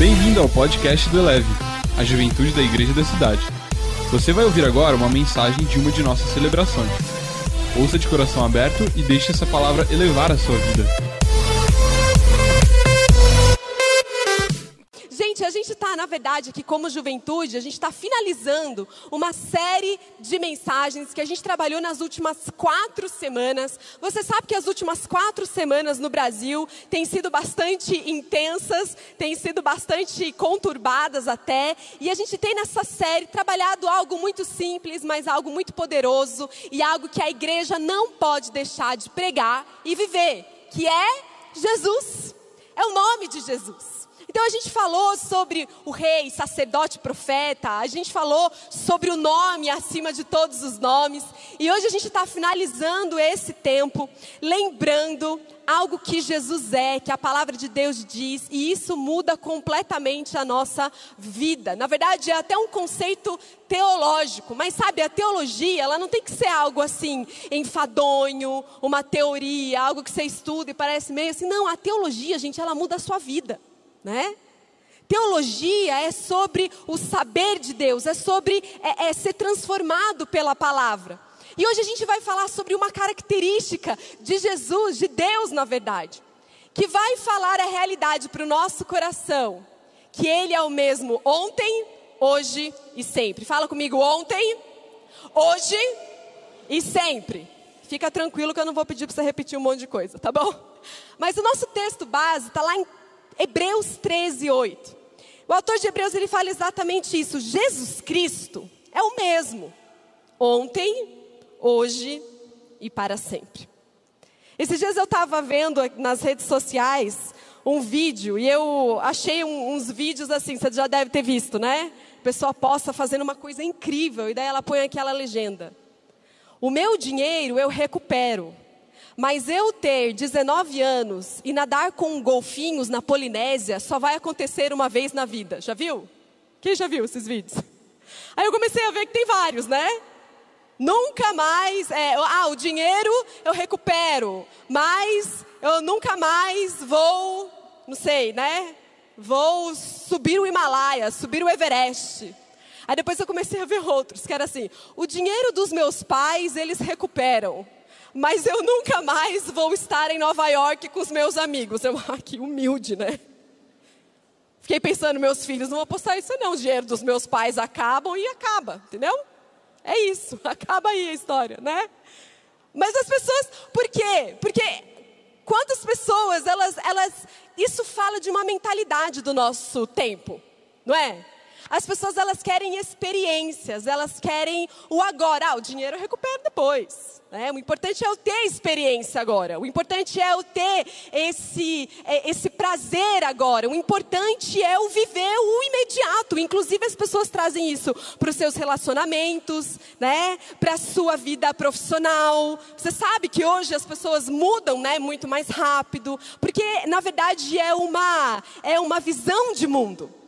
Bem-vindo ao podcast do Eleve, a juventude da igreja da cidade. Você vai ouvir agora uma mensagem de uma de nossas celebrações. Ouça de coração aberto e deixe essa palavra elevar a sua vida. Gente, está, na verdade, aqui como juventude, a gente está finalizando uma série de mensagens que a gente trabalhou nas últimas quatro semanas. Você sabe que as últimas quatro semanas no Brasil têm sido bastante intensas, têm sido bastante conturbadas até. E a gente tem nessa série trabalhado algo muito simples, mas algo muito poderoso e algo que a igreja não pode deixar de pregar e viver, que é Jesus. É o nome de Jesus. Então a gente falou sobre o rei, sacerdote, profeta, a gente falou sobre o nome acima de todos os nomes, e hoje a gente está finalizando esse tempo, lembrando algo que Jesus é, que a palavra de Deus diz, e isso muda completamente a nossa vida. Na verdade, é até um conceito teológico, mas sabe, a teologia, ela não tem que ser algo assim, enfadonho, uma teoria, algo que você estuda e parece meio assim. Não, a teologia, gente, ela muda a sua vida né? Teologia é sobre o saber de Deus, é sobre é, é ser transformado pela palavra. E hoje a gente vai falar sobre uma característica de Jesus, de Deus, na verdade, que vai falar a realidade para o nosso coração, que Ele é o mesmo ontem, hoje e sempre. Fala comigo, ontem, hoje e sempre. Fica tranquilo que eu não vou pedir para você repetir um monte de coisa, tá bom? Mas o nosso texto base está lá em Hebreus 13, 8. O autor de Hebreus ele fala exatamente isso. Jesus Cristo é o mesmo, ontem, hoje e para sempre. Esses dias eu estava vendo nas redes sociais um vídeo e eu achei um, uns vídeos assim, você já deve ter visto, né? A pessoa posta fazendo uma coisa incrível e daí ela põe aquela legenda: O meu dinheiro eu recupero, mas eu ter 19 anos e nadar com golfinhos na Polinésia só vai acontecer uma vez na vida. Já viu? Quem já viu esses vídeos? Aí eu comecei a ver que tem vários, né? Nunca mais, é, ah, o dinheiro eu recupero, mas eu nunca mais vou, não sei, né? Vou subir o Himalaia, subir o Everest. Aí depois eu comecei a ver outros, que era assim: o dinheiro dos meus pais eles recuperam, mas eu nunca mais vou estar em Nova York com os meus amigos. Eu, ah, que humilde, né? Fiquei pensando, meus filhos, não vou postar isso não. O dinheiro dos meus pais acabam e acaba, entendeu? É isso, acaba aí a história, né? Mas as pessoas, por quê? Porque quantas pessoas, elas, elas, isso fala de uma mentalidade do nosso tempo, não é? As pessoas, elas querem experiências, elas querem o agora. Ah, o dinheiro eu recupero depois. É, o importante é eu ter experiência agora. O importante é eu ter esse, é, esse prazer agora. O importante é eu viver o imediato. Inclusive as pessoas trazem isso para os seus relacionamentos, né? Para a sua vida profissional. Você sabe que hoje as pessoas mudam, né? Muito mais rápido, porque na verdade é uma é uma visão de mundo.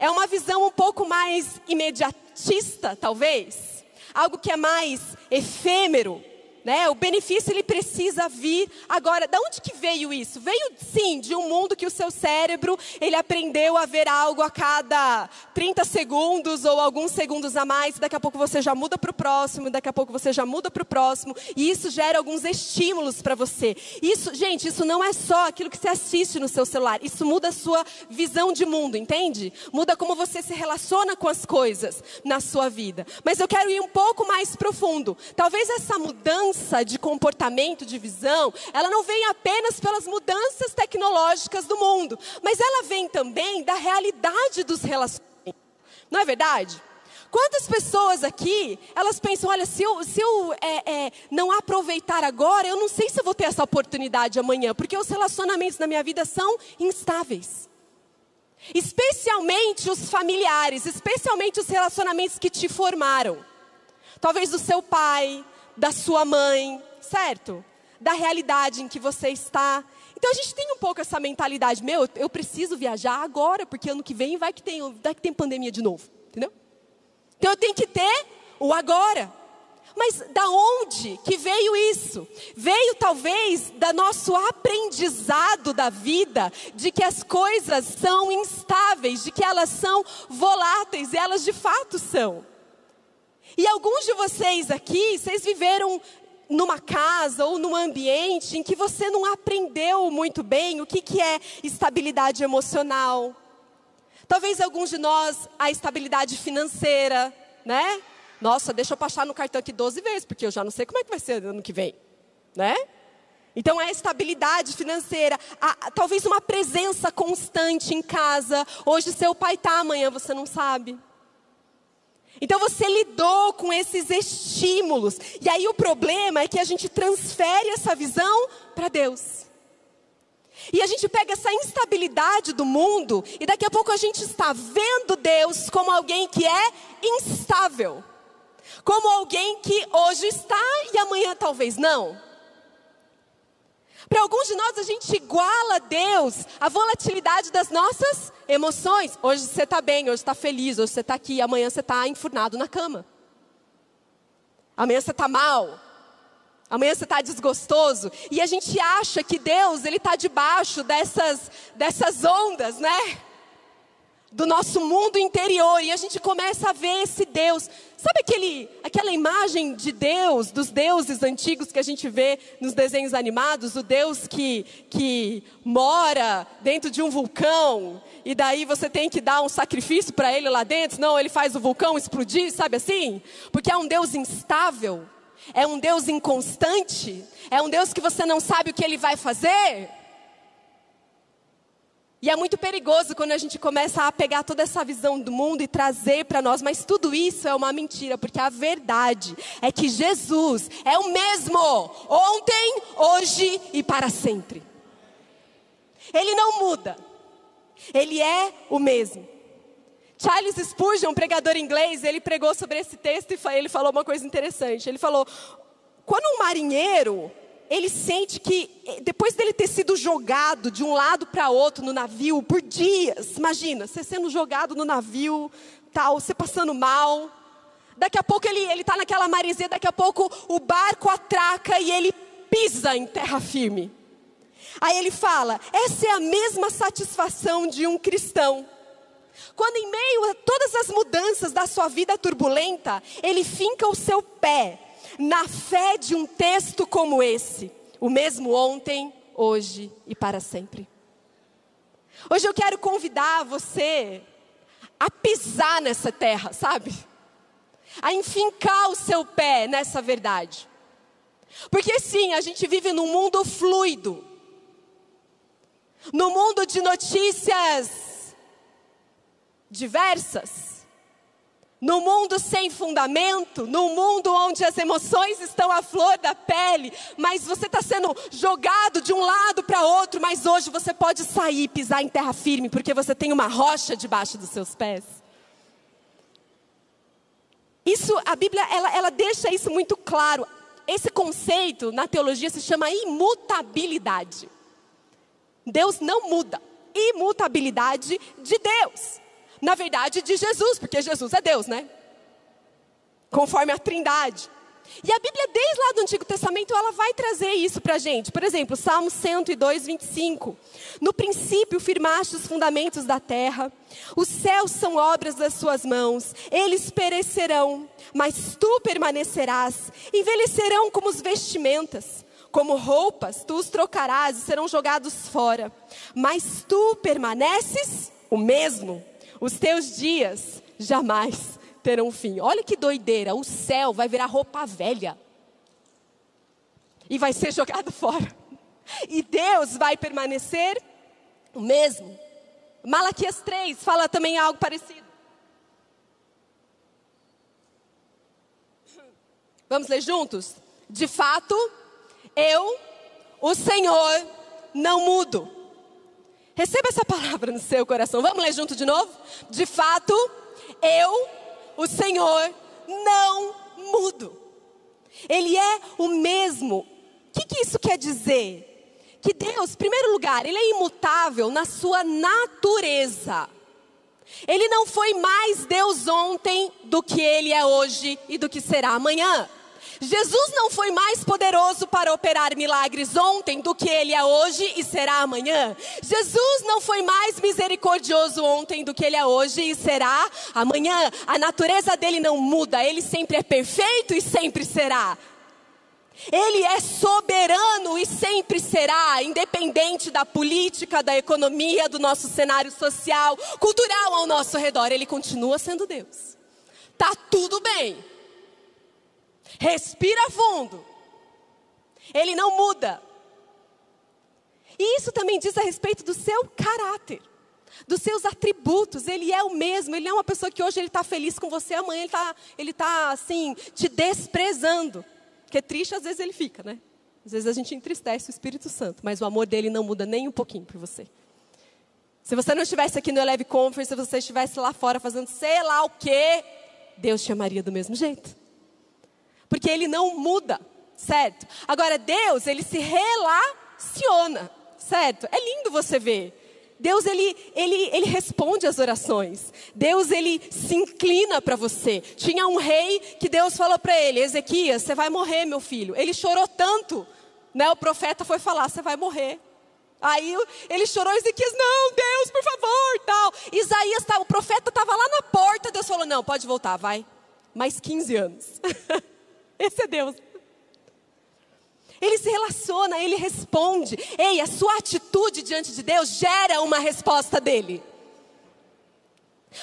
É uma visão um pouco mais imediatista, talvez. Algo que é mais efêmero. Né? O benefício ele precisa vir agora. Da onde que veio isso? Veio sim de um mundo que o seu cérebro ele aprendeu a ver algo a cada 30 segundos ou alguns segundos a mais. Daqui a pouco você já muda para o próximo, daqui a pouco você já muda para o próximo e isso gera alguns estímulos para você. Isso, gente, isso não é só aquilo que você assiste no seu celular. Isso muda a sua visão de mundo, entende? Muda como você se relaciona com as coisas na sua vida. Mas eu quero ir um pouco mais profundo. Talvez essa mudança mudança de comportamento, de visão, ela não vem apenas pelas mudanças tecnológicas do mundo, mas ela vem também da realidade dos relacionamentos. Não é verdade? Quantas pessoas aqui, elas pensam, olha, se eu, se eu é, é, não aproveitar agora, eu não sei se eu vou ter essa oportunidade amanhã, porque os relacionamentos na minha vida são instáveis. Especialmente os familiares, especialmente os relacionamentos que te formaram. Talvez do seu pai, da sua mãe, certo? Da realidade em que você está. Então a gente tem um pouco essa mentalidade, meu, eu preciso viajar agora, porque ano que vem vai que tem, vai que tem pandemia de novo, entendeu? Então eu tenho que ter o agora. Mas da onde que veio isso? Veio talvez da nosso aprendizado da vida, de que as coisas são instáveis, de que elas são voláteis, e elas de fato são. E alguns de vocês aqui, vocês viveram numa casa ou num ambiente em que você não aprendeu muito bem o que, que é estabilidade emocional. Talvez alguns de nós a estabilidade financeira, né? Nossa, deixa eu passar no cartão aqui 12 vezes, porque eu já não sei como é que vai ser ano que vem, né? Então é a estabilidade financeira, a, talvez uma presença constante em casa. Hoje seu pai está, amanhã você não sabe. Então você lidou com esses estímulos. E aí o problema é que a gente transfere essa visão para Deus. E a gente pega essa instabilidade do mundo e daqui a pouco a gente está vendo Deus como alguém que é instável como alguém que hoje está e amanhã talvez não. Para alguns de nós, a gente iguala a Deus a volatilidade das nossas emoções. Hoje você está bem, hoje está feliz, hoje você está aqui, amanhã você está enfurnado na cama. Amanhã você está mal. Amanhã você está desgostoso. E a gente acha que Deus, Ele está debaixo dessas, dessas ondas, né? Do nosso mundo interior e a gente começa a ver esse Deus. Sabe aquele, aquela imagem de Deus, dos deuses antigos que a gente vê nos desenhos animados? O Deus que, que mora dentro de um vulcão e daí você tem que dar um sacrifício para ele lá dentro? Não, ele faz o vulcão explodir, sabe assim? Porque é um Deus instável, é um Deus inconstante, é um Deus que você não sabe o que ele vai fazer. E é muito perigoso quando a gente começa a pegar toda essa visão do mundo e trazer para nós, mas tudo isso é uma mentira, porque a verdade é que Jesus é o mesmo, ontem, hoje e para sempre. Ele não muda, ele é o mesmo. Charles Spurgeon, um pregador inglês, ele pregou sobre esse texto e ele falou uma coisa interessante. Ele falou: quando um marinheiro ele sente que, eh, depois dele ter sido jogado de um lado para outro no navio por dias, imagina, você sendo jogado no navio, tal, você passando mal. Daqui a pouco ele está naquela maresia, daqui a pouco o barco atraca e ele pisa em terra firme. Aí ele fala: essa é a mesma satisfação de um cristão. Quando, em meio a todas as mudanças da sua vida turbulenta, ele finca o seu pé na fé de um texto como esse, o mesmo ontem, hoje e para sempre. Hoje eu quero convidar você a pisar nessa terra, sabe? A enfincar o seu pé nessa verdade. Porque sim, a gente vive num mundo fluido. No mundo de notícias diversas no mundo sem fundamento, no mundo onde as emoções estão à flor da pele, mas você está sendo jogado de um lado para outro, mas hoje você pode sair pisar em terra firme, porque você tem uma rocha debaixo dos seus pés. Isso, a Bíblia, ela, ela deixa isso muito claro. Esse conceito na teologia se chama imutabilidade. Deus não muda. Imutabilidade de Deus na verdade, de Jesus, porque Jesus é Deus, né? Conforme a Trindade. E a Bíblia, desde lá do Antigo Testamento, ela vai trazer isso para a gente. Por exemplo, Salmo 102, 25. No princípio firmaste os fundamentos da terra, os céus são obras das suas mãos, eles perecerão, mas tu permanecerás, envelhecerão como os vestimentas. Como roupas, tu os trocarás e serão jogados fora, mas tu permaneces o mesmo os teus dias jamais terão fim. Olha que doideira, o céu vai virar roupa velha. E vai ser jogado fora. E Deus vai permanecer o mesmo. Malaquias 3 fala também algo parecido. Vamos ler juntos? De fato, eu, o Senhor, não mudo. Receba essa palavra no seu coração. Vamos ler junto de novo? De fato, eu, o Senhor, não mudo. Ele é o mesmo. O que, que isso quer dizer? Que Deus, em primeiro lugar, Ele é imutável na sua natureza. Ele não foi mais Deus ontem do que Ele é hoje e do que será amanhã. Jesus não foi mais poderoso para operar milagres ontem do que ele é hoje e será amanhã. Jesus não foi mais misericordioso ontem do que ele é hoje e será amanhã. A natureza dele não muda, ele sempre é perfeito e sempre será. Ele é soberano e sempre será, independente da política, da economia, do nosso cenário social, cultural ao nosso redor. Ele continua sendo Deus. Tá tudo bem. Respira fundo. Ele não muda. E isso também diz a respeito do seu caráter, dos seus atributos. Ele é o mesmo. Ele é uma pessoa que hoje ele está feliz com você, amanhã ele está, ele tá, assim, te desprezando. Porque triste às vezes ele fica, né? Às vezes a gente entristece o Espírito Santo, mas o amor dele não muda nem um pouquinho por você. Se você não estivesse aqui no Eleve Conference, se você estivesse lá fora fazendo sei lá o quê, Deus te amaria do mesmo jeito. Porque ele não muda, certo? Agora, Deus, ele se relaciona, certo? É lindo você ver. Deus ele, ele, ele responde às orações. Deus ele se inclina para você. Tinha um rei que Deus falou para ele: Ezequias, você vai morrer, meu filho. Ele chorou tanto, né? O profeta foi falar: você vai morrer. Aí ele chorou, Ezequias, não, Deus, por favor, tal. Isaías, tá, o profeta estava lá na porta, Deus falou, não, pode voltar, vai. Mais 15 anos. Esse é Deus. Ele se relaciona, ele responde. Ei, a sua atitude diante de Deus gera uma resposta dele.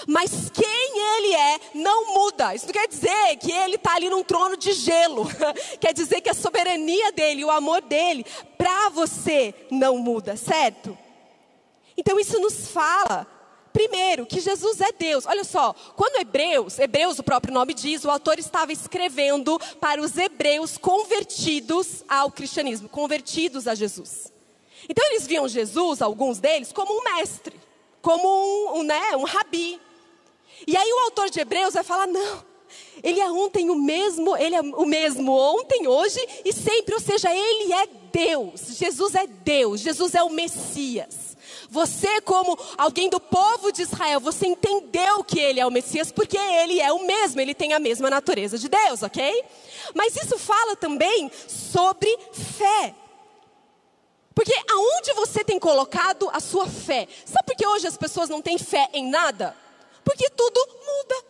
Mas quem ele é não muda. Isso não quer dizer que ele está ali num trono de gelo. quer dizer que a soberania dele, o amor dele, para você não muda, certo? Então isso nos fala Primeiro, que Jesus é Deus. Olha só, quando Hebreus, Hebreus, o próprio nome diz, o autor estava escrevendo para os hebreus convertidos ao cristianismo, convertidos a Jesus. Então eles viam Jesus, alguns deles, como um mestre, como um, um, né, um rabi. E aí o autor de Hebreus vai falar: não, ele é ontem o mesmo, ele é o mesmo ontem, hoje e sempre, ou seja, ele é Deus. Jesus é Deus, Jesus é o Messias. Você, como alguém do povo de Israel, você entendeu que ele é o Messias porque ele é o mesmo, ele tem a mesma natureza de Deus, ok? Mas isso fala também sobre fé. Porque aonde você tem colocado a sua fé? Sabe por que hoje as pessoas não têm fé em nada? Porque tudo muda.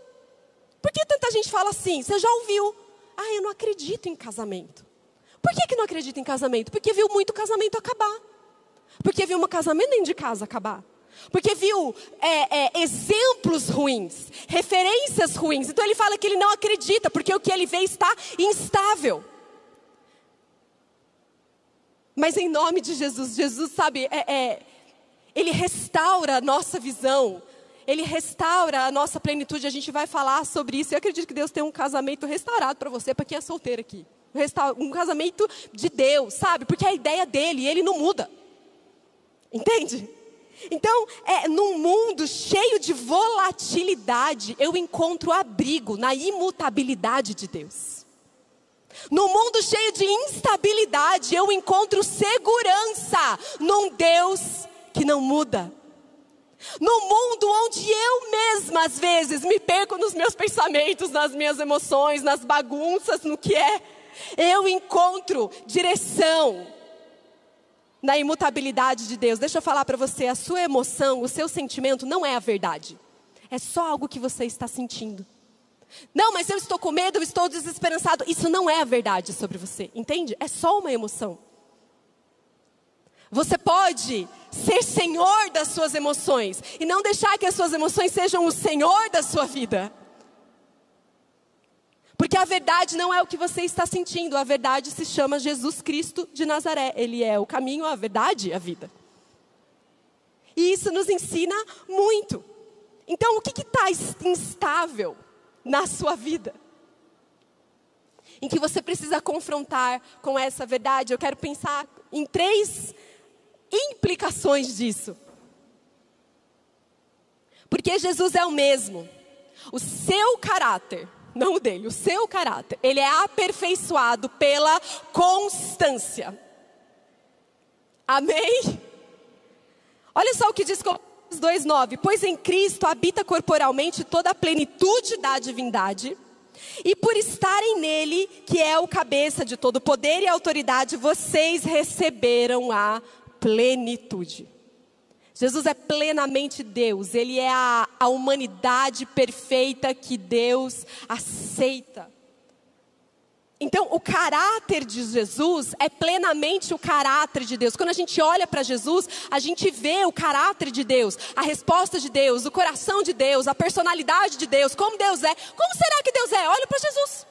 Por que tanta gente fala assim? Você já ouviu? Ah, eu não acredito em casamento. Por que, que não acredita em casamento? Porque viu muito casamento acabar. Porque viu um casamento dentro de casa acabar. Porque viu é, é, exemplos ruins, referências ruins. Então ele fala que ele não acredita, porque o que ele vê está instável. Mas em nome de Jesus, Jesus sabe, é, é ele restaura a nossa visão, ele restaura a nossa plenitude. A gente vai falar sobre isso. Eu acredito que Deus tem um casamento restaurado para você, para quem é solteiro aqui. Um casamento de Deus, sabe? Porque a ideia dele, ele não muda. Entende? Então, é, num mundo cheio de volatilidade, eu encontro abrigo na imutabilidade de Deus. No mundo cheio de instabilidade, eu encontro segurança num Deus que não muda. No mundo onde eu mesma, às vezes, me perco nos meus pensamentos, nas minhas emoções, nas bagunças, no que é, eu encontro direção, na imutabilidade de Deus. Deixa eu falar para você, a sua emoção, o seu sentimento não é a verdade. É só algo que você está sentindo. Não, mas eu estou com medo, eu estou desesperançado. Isso não é a verdade sobre você, entende? É só uma emoção. Você pode ser senhor das suas emoções e não deixar que as suas emoções sejam o senhor da sua vida. Porque a verdade não é o que você está sentindo, a verdade se chama Jesus Cristo de Nazaré. Ele é o caminho, a verdade a vida. E isso nos ensina muito. Então, o que está instável na sua vida? Em que você precisa confrontar com essa verdade? Eu quero pensar em três implicações disso. Porque Jesus é o mesmo. O seu caráter não o dele, o seu caráter. Ele é aperfeiçoado pela constância. Amém? Olha só o que diz Colossenses 2:9, pois em Cristo habita corporalmente toda a plenitude da divindade. E por estarem nele, que é o cabeça de todo poder e autoridade, vocês receberam a plenitude. Jesus é plenamente Deus, ele é a, a humanidade perfeita que Deus aceita. Então, o caráter de Jesus é plenamente o caráter de Deus. Quando a gente olha para Jesus, a gente vê o caráter de Deus, a resposta de Deus, o coração de Deus, a personalidade de Deus, como Deus é. Como será que Deus é? Olha para Jesus.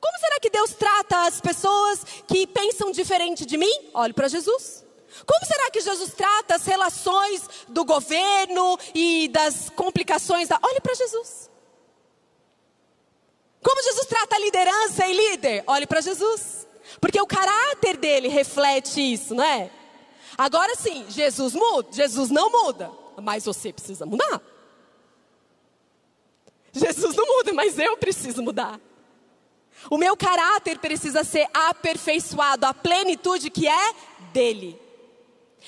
Como será que Deus trata as pessoas que pensam diferente de mim? Olhe para Jesus. Como será que Jesus trata as relações do governo e das complicações da. Olhe para Jesus. Como Jesus trata a liderança e líder? Olhe para Jesus. Porque o caráter dele reflete isso, não é? Agora sim, Jesus muda, Jesus não muda, mas você precisa mudar. Jesus não muda, mas eu preciso mudar. O meu caráter precisa ser aperfeiçoado, a plenitude que é dele.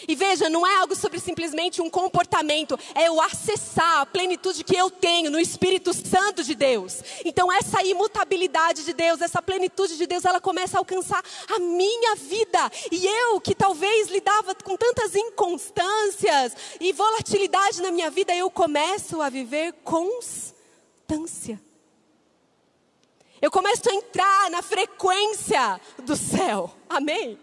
E veja, não é algo sobre simplesmente um comportamento, é o acessar a plenitude que eu tenho no Espírito Santo de Deus. Então, essa imutabilidade de Deus, essa plenitude de Deus, ela começa a alcançar a minha vida. E eu, que talvez lidava com tantas inconstâncias e volatilidade na minha vida, eu começo a viver constância. Eu começo a entrar na frequência do céu. Amém?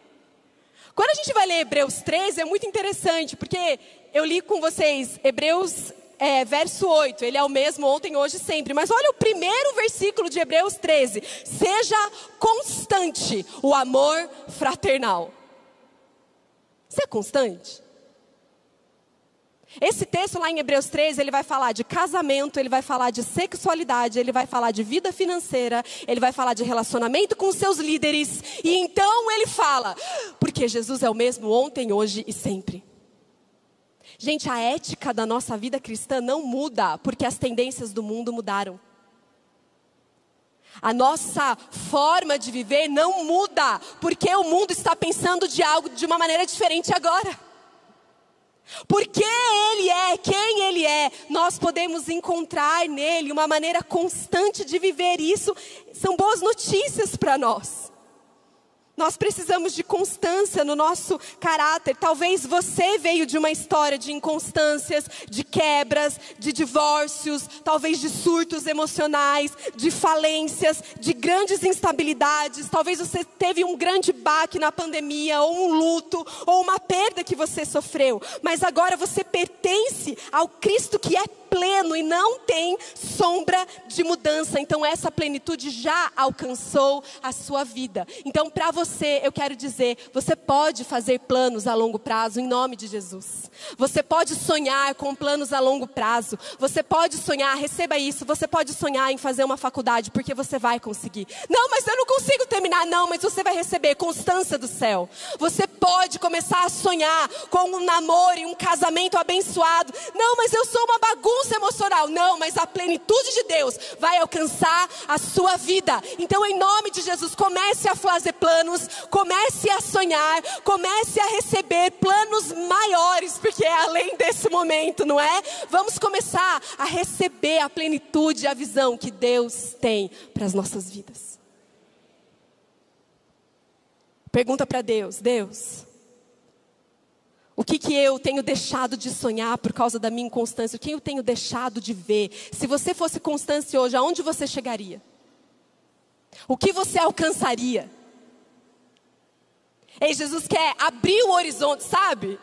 Quando a gente vai ler Hebreus 13, é muito interessante, porque eu li com vocês Hebreus é, verso 8, ele é o mesmo ontem, hoje sempre. Mas olha o primeiro versículo de Hebreus 13: Seja constante o amor fraternal. Você é constante? Esse texto lá em Hebreus 13, ele vai falar de casamento, ele vai falar de sexualidade, ele vai falar de vida financeira, ele vai falar de relacionamento com seus líderes. E então ele fala, porque Jesus é o mesmo ontem, hoje e sempre. Gente, a ética da nossa vida cristã não muda porque as tendências do mundo mudaram. A nossa forma de viver não muda porque o mundo está pensando de algo de uma maneira diferente agora. Porque Ele é quem Ele é, nós podemos encontrar nele uma maneira constante de viver isso. São boas notícias para nós. Nós precisamos de constância no nosso caráter. Talvez você veio de uma história de inconstâncias, de quebras, de divórcios, talvez de surtos emocionais, de falências, de grandes instabilidades. Talvez você teve um grande baque na pandemia, ou um luto, ou uma perda que você sofreu. Mas agora você pertence ao Cristo que é pleno e não tem sombra de mudança. Então essa plenitude já alcançou a sua vida. Então para você, eu quero dizer, você pode fazer planos a longo prazo em nome de Jesus. Você pode sonhar com planos a longo prazo. Você pode sonhar, receba isso, você pode sonhar em fazer uma faculdade porque você vai conseguir. Não, mas eu não consigo terminar. Não, mas você vai receber constância do céu. Você pode começar a sonhar com um namoro e um casamento abençoado. Não, mas eu sou uma bagunça bagunça emocional. Não, mas a plenitude de Deus vai alcançar a sua vida. Então, em nome de Jesus, comece a fazer planos, comece a sonhar, comece a receber planos maiores, porque é além desse momento, não é? Vamos começar a receber a plenitude, a visão que Deus tem para as nossas vidas. Pergunta para Deus: Deus, o que, que eu tenho deixado de sonhar por causa da minha inconstância? O que eu tenho deixado de ver? Se você fosse constante hoje, aonde você chegaria? O que você alcançaria? Ei, Jesus quer abrir o horizonte, sabe?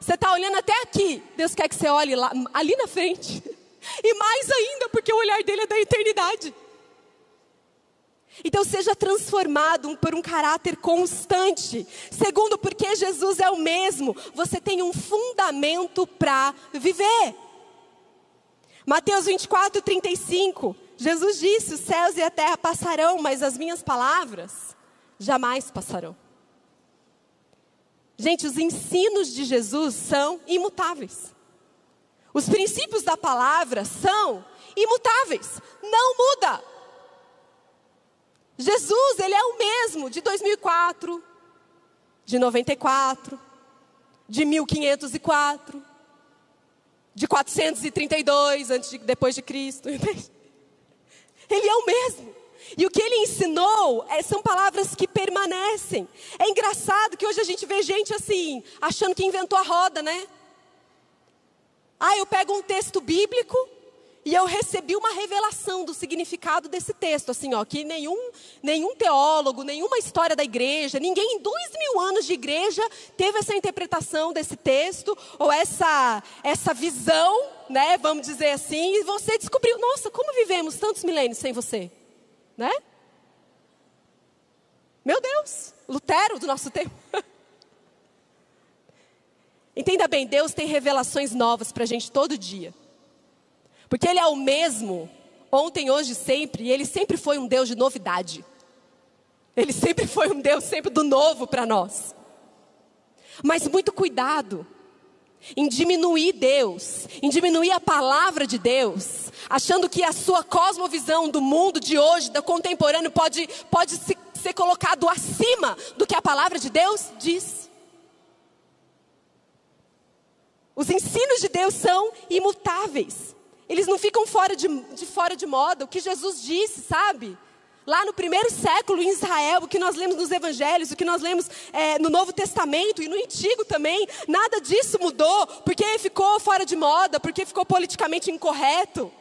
Você está olhando até aqui. Deus quer que você olhe lá, ali na frente. E mais ainda, porque o olhar dele é da eternidade. Então seja transformado por um caráter constante. Segundo, porque Jesus é o mesmo, você tem um fundamento para viver. Mateus 24, 35. Jesus disse: Os céus e a terra passarão, mas as minhas palavras jamais passarão. Gente, os ensinos de Jesus são imutáveis. Os princípios da palavra são imutáveis. Não muda. Jesus, ele é o mesmo de 2004, de 94, de 1504, de 432 antes de, depois de Cristo. Ele é o mesmo. E o que ele ensinou é, são palavras que permanecem. É engraçado que hoje a gente vê gente assim, achando que inventou a roda, né? Ah, eu pego um texto bíblico e eu recebi uma revelação do significado desse texto, assim, ó, que nenhum, nenhum teólogo, nenhuma história da igreja, ninguém em dois mil anos de igreja teve essa interpretação desse texto, ou essa, essa visão, né, vamos dizer assim, e você descobriu, nossa, como vivemos tantos milênios sem você, né? Meu Deus, Lutero do nosso tempo. Entenda bem, Deus tem revelações novas para a gente todo dia. Porque Ele é o mesmo, ontem, hoje, sempre, e Ele sempre foi um Deus de novidade. Ele sempre foi um Deus sempre do novo para nós. Mas muito cuidado em diminuir Deus, em diminuir a palavra de Deus, achando que a sua cosmovisão do mundo de hoje, do contemporâneo, pode, pode se, ser colocado acima do que a palavra de Deus diz. Os ensinos de Deus são imutáveis. Eles não ficam fora de, de fora de moda. O que Jesus disse, sabe? Lá no primeiro século em Israel, o que nós lemos nos evangelhos, o que nós lemos é, no Novo Testamento e no Antigo também, nada disso mudou, porque ficou fora de moda, porque ficou politicamente incorreto.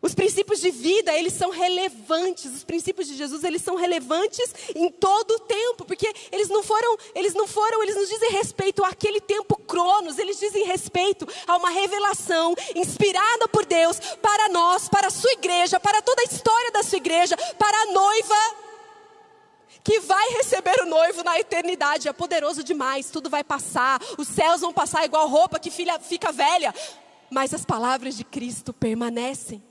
Os princípios de vida, eles são relevantes. Os princípios de Jesus, eles são relevantes em todo o tempo, porque eles não foram, eles não foram, eles nos dizem respeito àquele tempo cronos, eles dizem respeito a uma revelação inspirada por Deus para nós, para a sua igreja, para toda a história da sua igreja, para a noiva que vai receber o noivo na eternidade. É poderoso demais, tudo vai passar, os céus vão passar igual roupa que filha fica velha, mas as palavras de Cristo permanecem.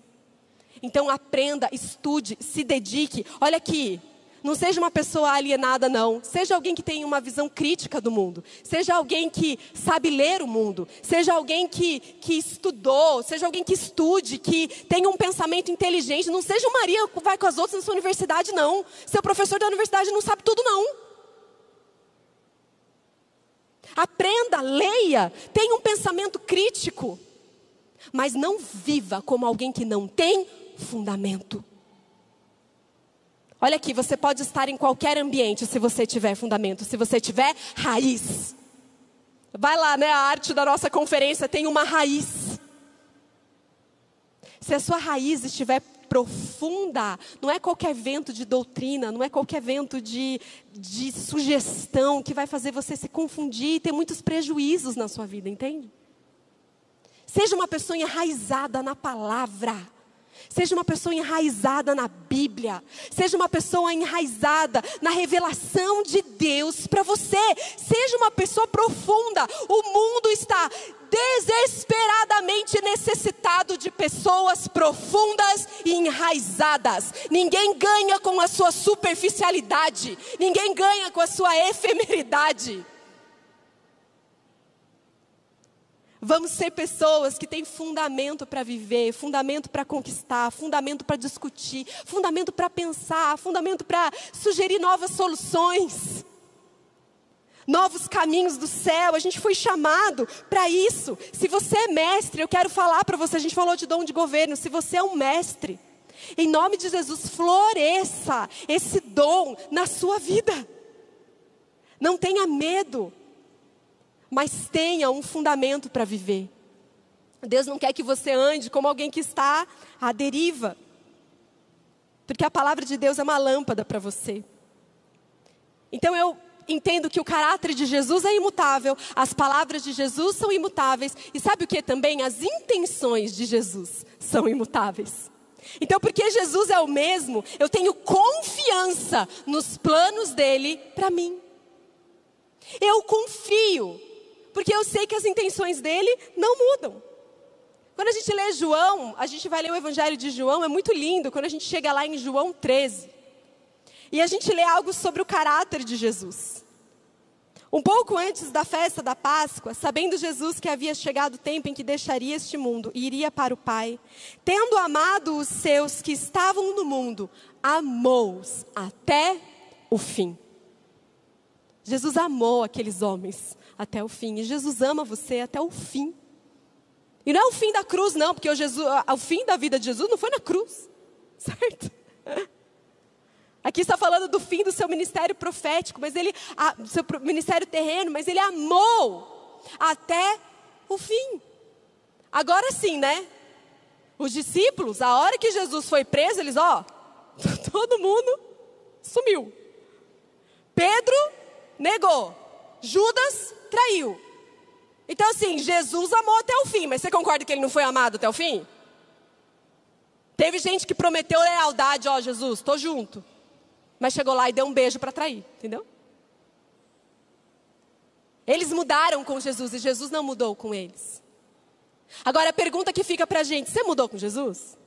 Então aprenda, estude, se dedique. Olha aqui, não seja uma pessoa alienada, não. Seja alguém que tem uma visão crítica do mundo. Seja alguém que sabe ler o mundo. Seja alguém que, que estudou. Seja alguém que estude, que tenha um pensamento inteligente. Não seja o Maria que vai com as outras na sua universidade, não. Seu professor da universidade não sabe tudo, não. Aprenda, leia, tenha um pensamento crítico. Mas não viva como alguém que não tem fundamento. Olha aqui, você pode estar em qualquer ambiente se você tiver fundamento, se você tiver raiz. Vai lá, né? A arte da nossa conferência tem uma raiz. Se a sua raiz estiver profunda, não é qualquer vento de doutrina, não é qualquer vento de, de sugestão que vai fazer você se confundir e ter muitos prejuízos na sua vida, entende? Seja uma pessoa enraizada na palavra. Seja uma pessoa enraizada na Bíblia. Seja uma pessoa enraizada na revelação de Deus para você. Seja uma pessoa profunda. O mundo está desesperadamente necessitado de pessoas profundas e enraizadas. Ninguém ganha com a sua superficialidade. Ninguém ganha com a sua efemeridade. Vamos ser pessoas que têm fundamento para viver, fundamento para conquistar, fundamento para discutir, fundamento para pensar, fundamento para sugerir novas soluções, novos caminhos do céu. A gente foi chamado para isso. Se você é mestre, eu quero falar para você. A gente falou de dom de governo. Se você é um mestre, em nome de Jesus, floresça esse dom na sua vida. Não tenha medo mas tenha um fundamento para viver. Deus não quer que você ande como alguém que está à deriva, porque a palavra de Deus é uma lâmpada para você. Então eu entendo que o caráter de Jesus é imutável, as palavras de Jesus são imutáveis, e sabe o que também? As intenções de Jesus são imutáveis. Então, porque Jesus é o mesmo, eu tenho confiança nos planos dele para mim. Eu confio porque eu sei que as intenções dele não mudam. Quando a gente lê João, a gente vai ler o Evangelho de João, é muito lindo quando a gente chega lá em João 13. E a gente lê algo sobre o caráter de Jesus. Um pouco antes da festa da Páscoa, sabendo Jesus que havia chegado o tempo em que deixaria este mundo e iria para o Pai, tendo amado os seus que estavam no mundo, amou-os até o fim. Jesus amou aqueles homens até o fim. E Jesus ama você até o fim. E não é o fim da cruz, não, porque o, Jesus, o fim da vida de Jesus não foi na cruz, certo? Aqui está falando do fim do seu ministério profético, mas ele, do seu ministério terreno, mas ele amou até o fim. Agora sim, né? Os discípulos, a hora que Jesus foi preso, eles, ó, todo mundo sumiu. Pedro negou. Judas traiu. Então, assim, Jesus amou até o fim, mas você concorda que ele não foi amado até o fim? Teve gente que prometeu lealdade, ó, Jesus, tô junto. Mas chegou lá e deu um beijo para trair, entendeu? Eles mudaram com Jesus e Jesus não mudou com eles. Agora a pergunta que fica para a gente: você mudou com Jesus?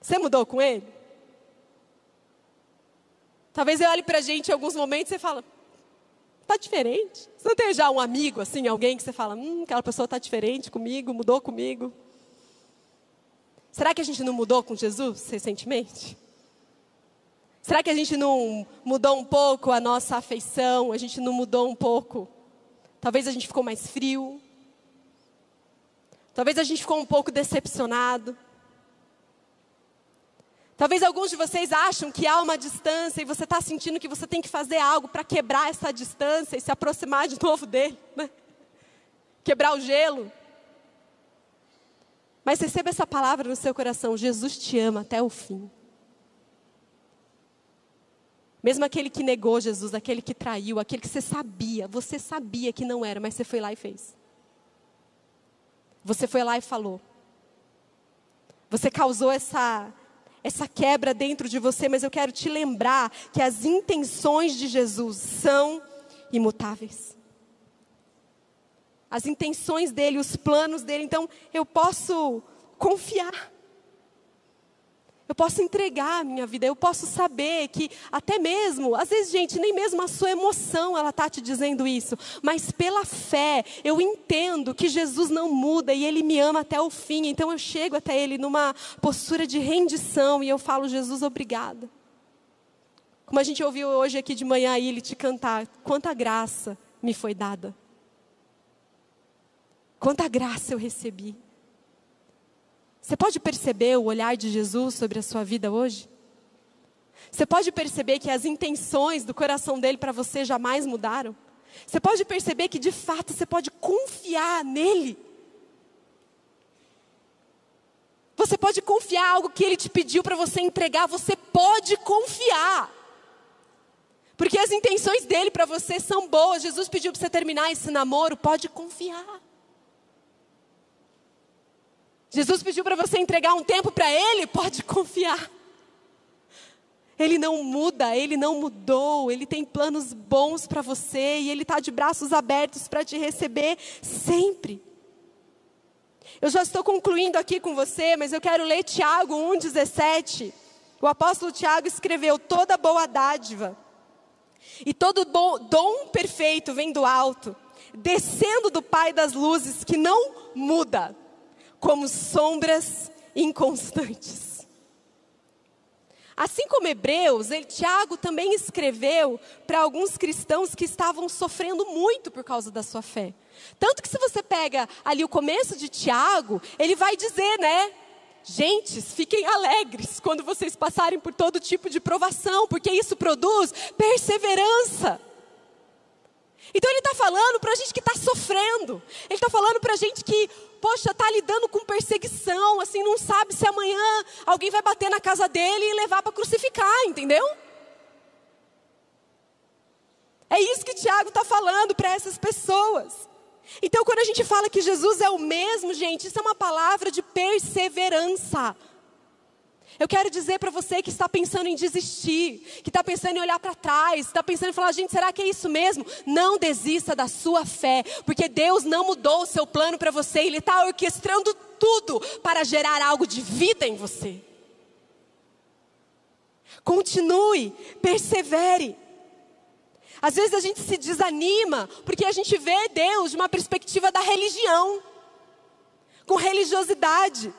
Você mudou com Ele? Talvez eu olhe para a gente em alguns momentos e fala: está diferente. Você não tem já um amigo assim, alguém que você fala: hum, aquela pessoa está diferente comigo, mudou comigo? Será que a gente não mudou com Jesus recentemente? Será que a gente não mudou um pouco a nossa afeição? A gente não mudou um pouco Talvez a gente ficou mais frio. Talvez a gente ficou um pouco decepcionado. Talvez alguns de vocês acham que há uma distância e você está sentindo que você tem que fazer algo para quebrar essa distância e se aproximar de novo dele. Né? Quebrar o gelo. Mas receba essa palavra no seu coração: Jesus te ama até o fim. Mesmo aquele que negou Jesus, aquele que traiu, aquele que você sabia, você sabia que não era, mas você foi lá e fez. Você foi lá e falou. Você causou essa essa quebra dentro de você, mas eu quero te lembrar que as intenções de Jesus são imutáveis. As intenções dele, os planos dele, então eu posso confiar. Eu posso entregar a minha vida, eu posso saber que até mesmo, às vezes, gente, nem mesmo a sua emoção ela tá te dizendo isso, mas pela fé eu entendo que Jesus não muda e ele me ama até o fim. Então eu chego até ele numa postura de rendição e eu falo: "Jesus, obrigada". Como a gente ouviu hoje aqui de manhã ele te cantar, quanta graça me foi dada. Quanta graça eu recebi. Você pode perceber o olhar de Jesus sobre a sua vida hoje? Você pode perceber que as intenções do coração dele para você jamais mudaram? Você pode perceber que de fato você pode confiar nele? Você pode confiar algo que ele te pediu para você entregar, você pode confiar. Porque as intenções dele para você são boas. Jesus pediu para você terminar esse namoro, pode confiar. Jesus pediu para você entregar um tempo para Ele, pode confiar. Ele não muda, Ele não mudou, Ele tem planos bons para você e Ele está de braços abertos para te receber sempre. Eu já estou concluindo aqui com você, mas eu quero ler Tiago 1,17. O apóstolo Tiago escreveu: toda boa dádiva e todo dom perfeito vem do alto, descendo do Pai das luzes, que não muda como sombras inconstantes. Assim como Hebreus, ele, Tiago também escreveu para alguns cristãos que estavam sofrendo muito por causa da sua fé. Tanto que se você pega ali o começo de Tiago, ele vai dizer, né? Gentes, fiquem alegres quando vocês passarem por todo tipo de provação, porque isso produz perseverança. Então ele está falando para a gente que está sofrendo. Ele está falando para a gente que poxa, está lidando com perseguição, assim, não sabe se amanhã alguém vai bater na casa dele e levar para crucificar, entendeu? É isso que Tiago está falando para essas pessoas. Então, quando a gente fala que Jesus é o mesmo, gente, isso é uma palavra de perseverança. Eu quero dizer para você que está pensando em desistir, que está pensando em olhar para trás, está pensando em falar, gente, será que é isso mesmo? Não desista da sua fé, porque Deus não mudou o seu plano para você, Ele está orquestrando tudo para gerar algo de vida em você. Continue, persevere. Às vezes a gente se desanima porque a gente vê Deus de uma perspectiva da religião, com religiosidade.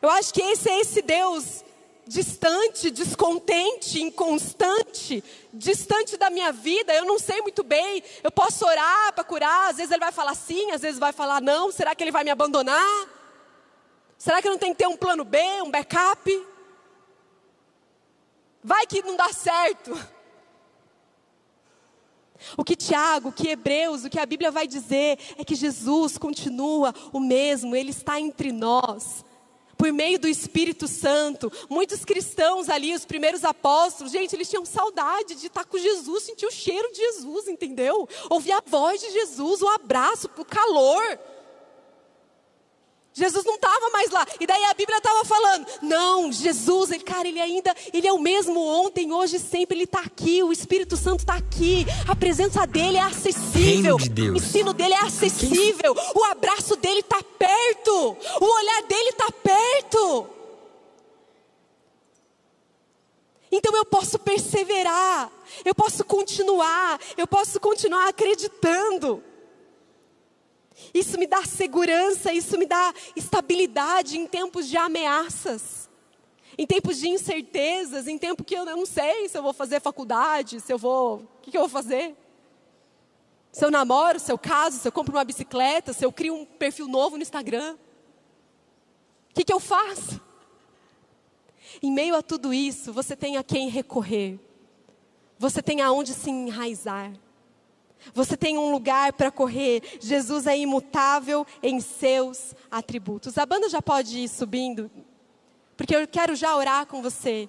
Eu acho que esse é esse Deus distante, descontente, inconstante, distante da minha vida, eu não sei muito bem. Eu posso orar para curar, às vezes ele vai falar sim, às vezes vai falar não. Será que ele vai me abandonar? Será que eu não tenho que ter um plano B, um backup? Vai que não dá certo. O que Tiago, o que Hebreus, o que a Bíblia vai dizer é que Jesus continua o mesmo, ele está entre nós por meio do Espírito Santo. Muitos cristãos ali, os primeiros apóstolos, gente, eles tinham saudade de estar com Jesus, sentir o cheiro de Jesus, entendeu? Ouvir a voz de Jesus, o abraço, o calor. Jesus não estava mais lá. E daí a Bíblia estava falando: não, Jesus, ele, cara, ele ainda, ele é o mesmo ontem, hoje, sempre. Ele está aqui. O Espírito Santo está aqui. A presença dele é acessível. De o ensino dele é acessível. O abraço dele está perto. O olhar dele está perto. Então eu posso perseverar. Eu posso continuar. Eu posso continuar acreditando. Isso me dá segurança, isso me dá estabilidade em tempos de ameaças, em tempos de incertezas, em tempo que eu não sei se eu vou fazer faculdade, se eu vou. O que, que eu vou fazer? Se eu namoro, se eu caso, se eu compro uma bicicleta, se eu crio um perfil novo no Instagram. O que, que eu faço? Em meio a tudo isso, você tem a quem recorrer. Você tem aonde se enraizar. Você tem um lugar para correr. Jesus é imutável em seus atributos. A banda já pode ir subindo, porque eu quero já orar com você.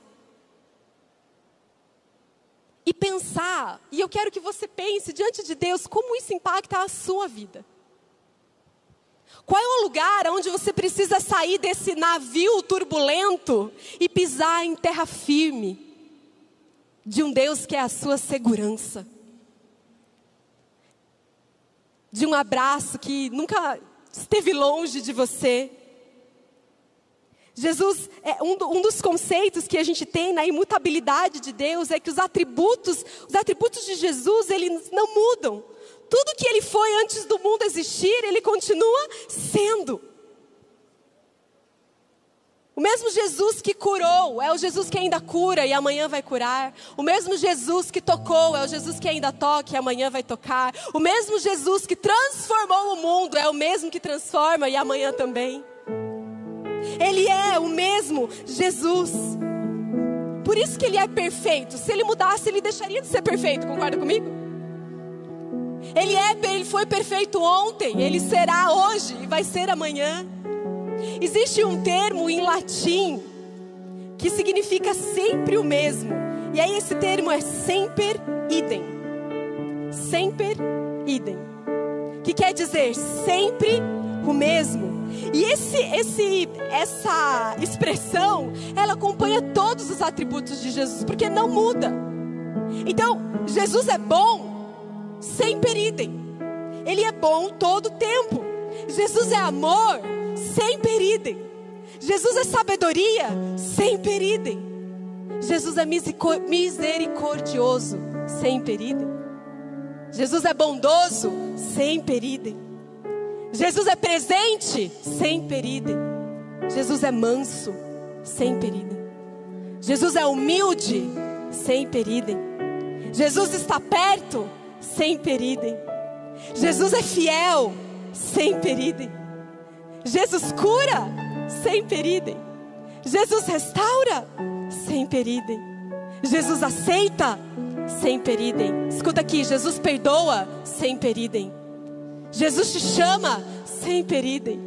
E pensar, e eu quero que você pense diante de Deus como isso impacta a sua vida. Qual é o lugar onde você precisa sair desse navio turbulento e pisar em terra firme de um Deus que é a sua segurança? De um abraço que nunca esteve longe de você. Jesus, é um, um, dos conceitos que a gente tem na imutabilidade de Deus é que os atributos, os atributos de Jesus, eles não mudam. Tudo que ele foi antes do mundo existir, ele continua sendo. O mesmo Jesus que curou é o Jesus que ainda cura e amanhã vai curar. O mesmo Jesus que tocou é o Jesus que ainda toca e amanhã vai tocar. O mesmo Jesus que transformou o mundo é o mesmo que transforma e amanhã também. Ele é o mesmo Jesus. Por isso que ele é perfeito. Se ele mudasse, ele deixaria de ser perfeito. Concorda comigo? Ele é, ele foi perfeito ontem, ele será hoje e vai ser amanhã. Existe um termo em latim que significa sempre o mesmo. E aí esse termo é semper idem. Semper idem. Que quer dizer sempre o mesmo. E esse, esse, essa expressão, ela acompanha todos os atributos de Jesus, porque não muda. Então, Jesus é bom, sempre idem. Ele é bom todo o tempo. Jesus é amor, sem peridem. Jesus é sabedoria, sem peridem. Jesus é misericordioso, sem peridem. Jesus é bondoso, sem peridem. Jesus é presente, sem peridem. Jesus é manso, sem peridem. Jesus é humilde, sem peridem. Jesus está perto, sem peridem. Jesus é fiel, sem peridem. Jesus cura sem peridem. Jesus restaura sem peridem. Jesus aceita sem peridem. Escuta aqui, Jesus perdoa sem peridem. Jesus te chama sem peridem.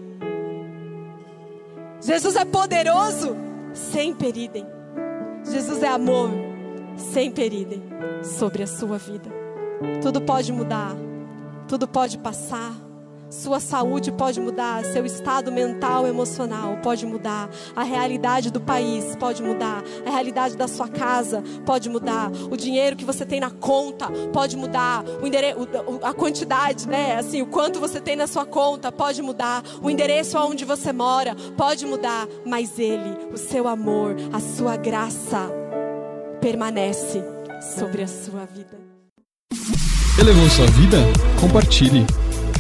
Jesus é poderoso sem peridem. Jesus é amor sem peridem sobre a sua vida. Tudo pode mudar, tudo pode passar sua saúde pode mudar, seu estado mental, emocional pode mudar, a realidade do país pode mudar, a realidade da sua casa pode mudar, o dinheiro que você tem na conta pode mudar, o a quantidade, né, assim, o quanto você tem na sua conta pode mudar, o endereço aonde você mora pode mudar, mas ele, o seu amor, a sua graça permanece sobre a sua vida. Elevou sua vida? Compartilhe.